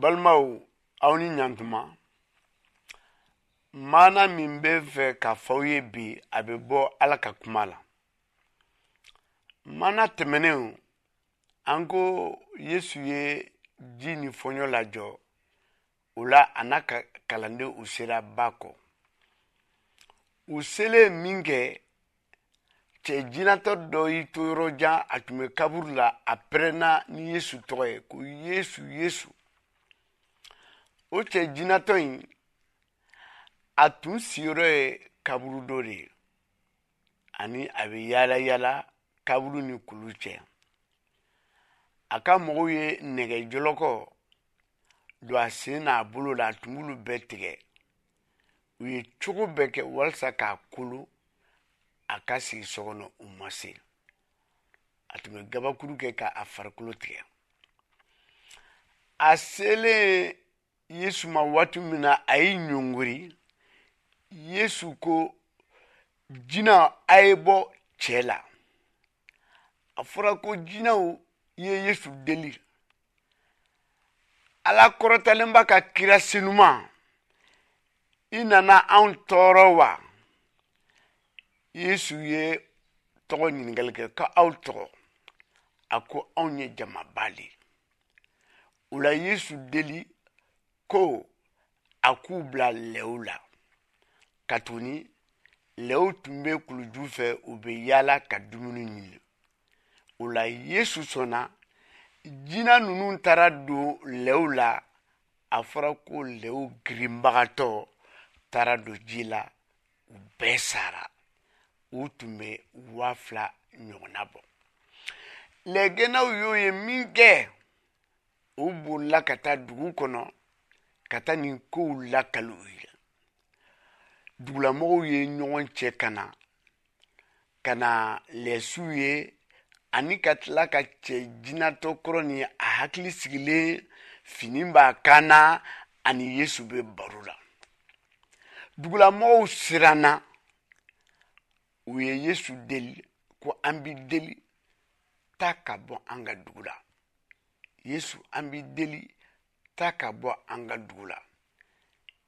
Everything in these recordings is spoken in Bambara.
balimaw aw ni ɲantuma maana min bɛ fɛ ka fɔ aw ye bi a bɛ bɔ ala ka kuma la maana tɛmɛnenw an ko yesu ye ji ni fɔɲɔ lajɔ o la a n'a ka kalanden u sera ba kɔ u selen min kɛ cɛ jinatɔ dɔ y'i to yɔrɔ jan a tun bɛ kaburu la a pɛrɛnna ni yesu tɔgɔ ye ko yesu yesu o cɛ jinatɔ in a tun siyɔrɔ ye kaburu dɔ de ye ani a bɛ yaala yaala taabolo ni kulu cɛ a ka mɔgɔw ye nɛgɛjɔlɔkɔ don a sen n'a bolo la a tun b'olu bɛɛ tigɛ u ye cogo bɛɛ kɛ walasa k'a kolo a ka sigi so kɔnɔ u ma se a tun bɛ gabakuru kɛ ka a farikolo tigɛ a selen yesu ma waati min na a ye ɲɔngiri yesu ko jina a ye bɔ cɛ la a fɔra ko jinaw ye yesu deli ala kɔrɔtalenba ka kira senuma i nana anw tɔɔrɔ wa yesu ye tɔgɔ ɲininkali kɛ ka aw tɔgɔ a ko anw ye jamaba de ye o la yesu deli ko a k'u bila lɛw la katuguni lɛw tun bɛ kuluju fɛ u bɛ yaala ka dumuni ɲini o la yesu sɔnna jina ninnu taara don lɛw la a fɔra ko lɛw girinbagatɔ taara don ji la u bɛɛ sara u tun bɛ waa fila ɲɔgɔnna bɔ lɛgɛnnaw y'o ye min kɛ u bolila ka taa dugu kɔnɔ ka taa nin kow lakali u ye dugulamɔgɔw ye ɲɔgɔn cɛ ka na ka na lɛsiw ye ani ka tila ka cɛ jinatɔ kɔrɔ ni a hakili sigilen fini b'a kan na ani yesu bɛ baro la dugulamɔgɔw siranna u ye yesu deli ko an b'i deli taa ka bɔ an ka dugu la yesu an b'i deli taa ka bɔ an ka dugu la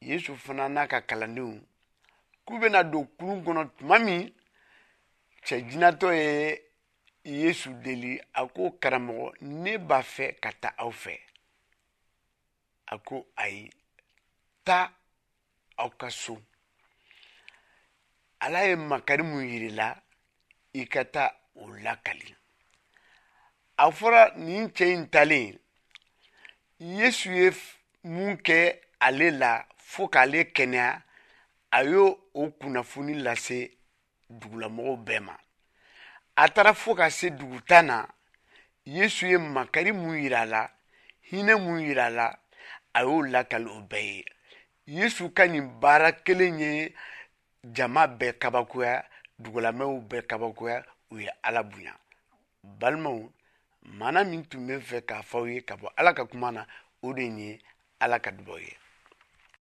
yesu fana n'a ka kalandenw k'u bɛna don kurun kɔnɔ tuma min cɛ jinatɔ ye yesu deli a ko karamɔgɔ ne b'a fɛ ka taa aw fɛ a ko ayi taa aw ka so ala ye makari mun yirila i ka taa o lakali a fɔra nin cɛ in talen yesu ye mun kɛ ale la fo k'ale kɛnɛya a y'o o kunnafoni lase dugulamɔgɔw bɛɛ ma a taara fo ka se dugu tan na yesu ye makari mun yira a la hinɛ mun yira a la a y'o lakali o bɛɛ ye yesu ka nin baara kelen ye jama bɛɛ kabakoya dugulamɛw bɛɛ kabakoya u ye ala bonya balimaw mana min tun bɛ fɛ k'a fɔ aw ye ka bɔ ala ka kuma na o de ye ala ka dubaw ye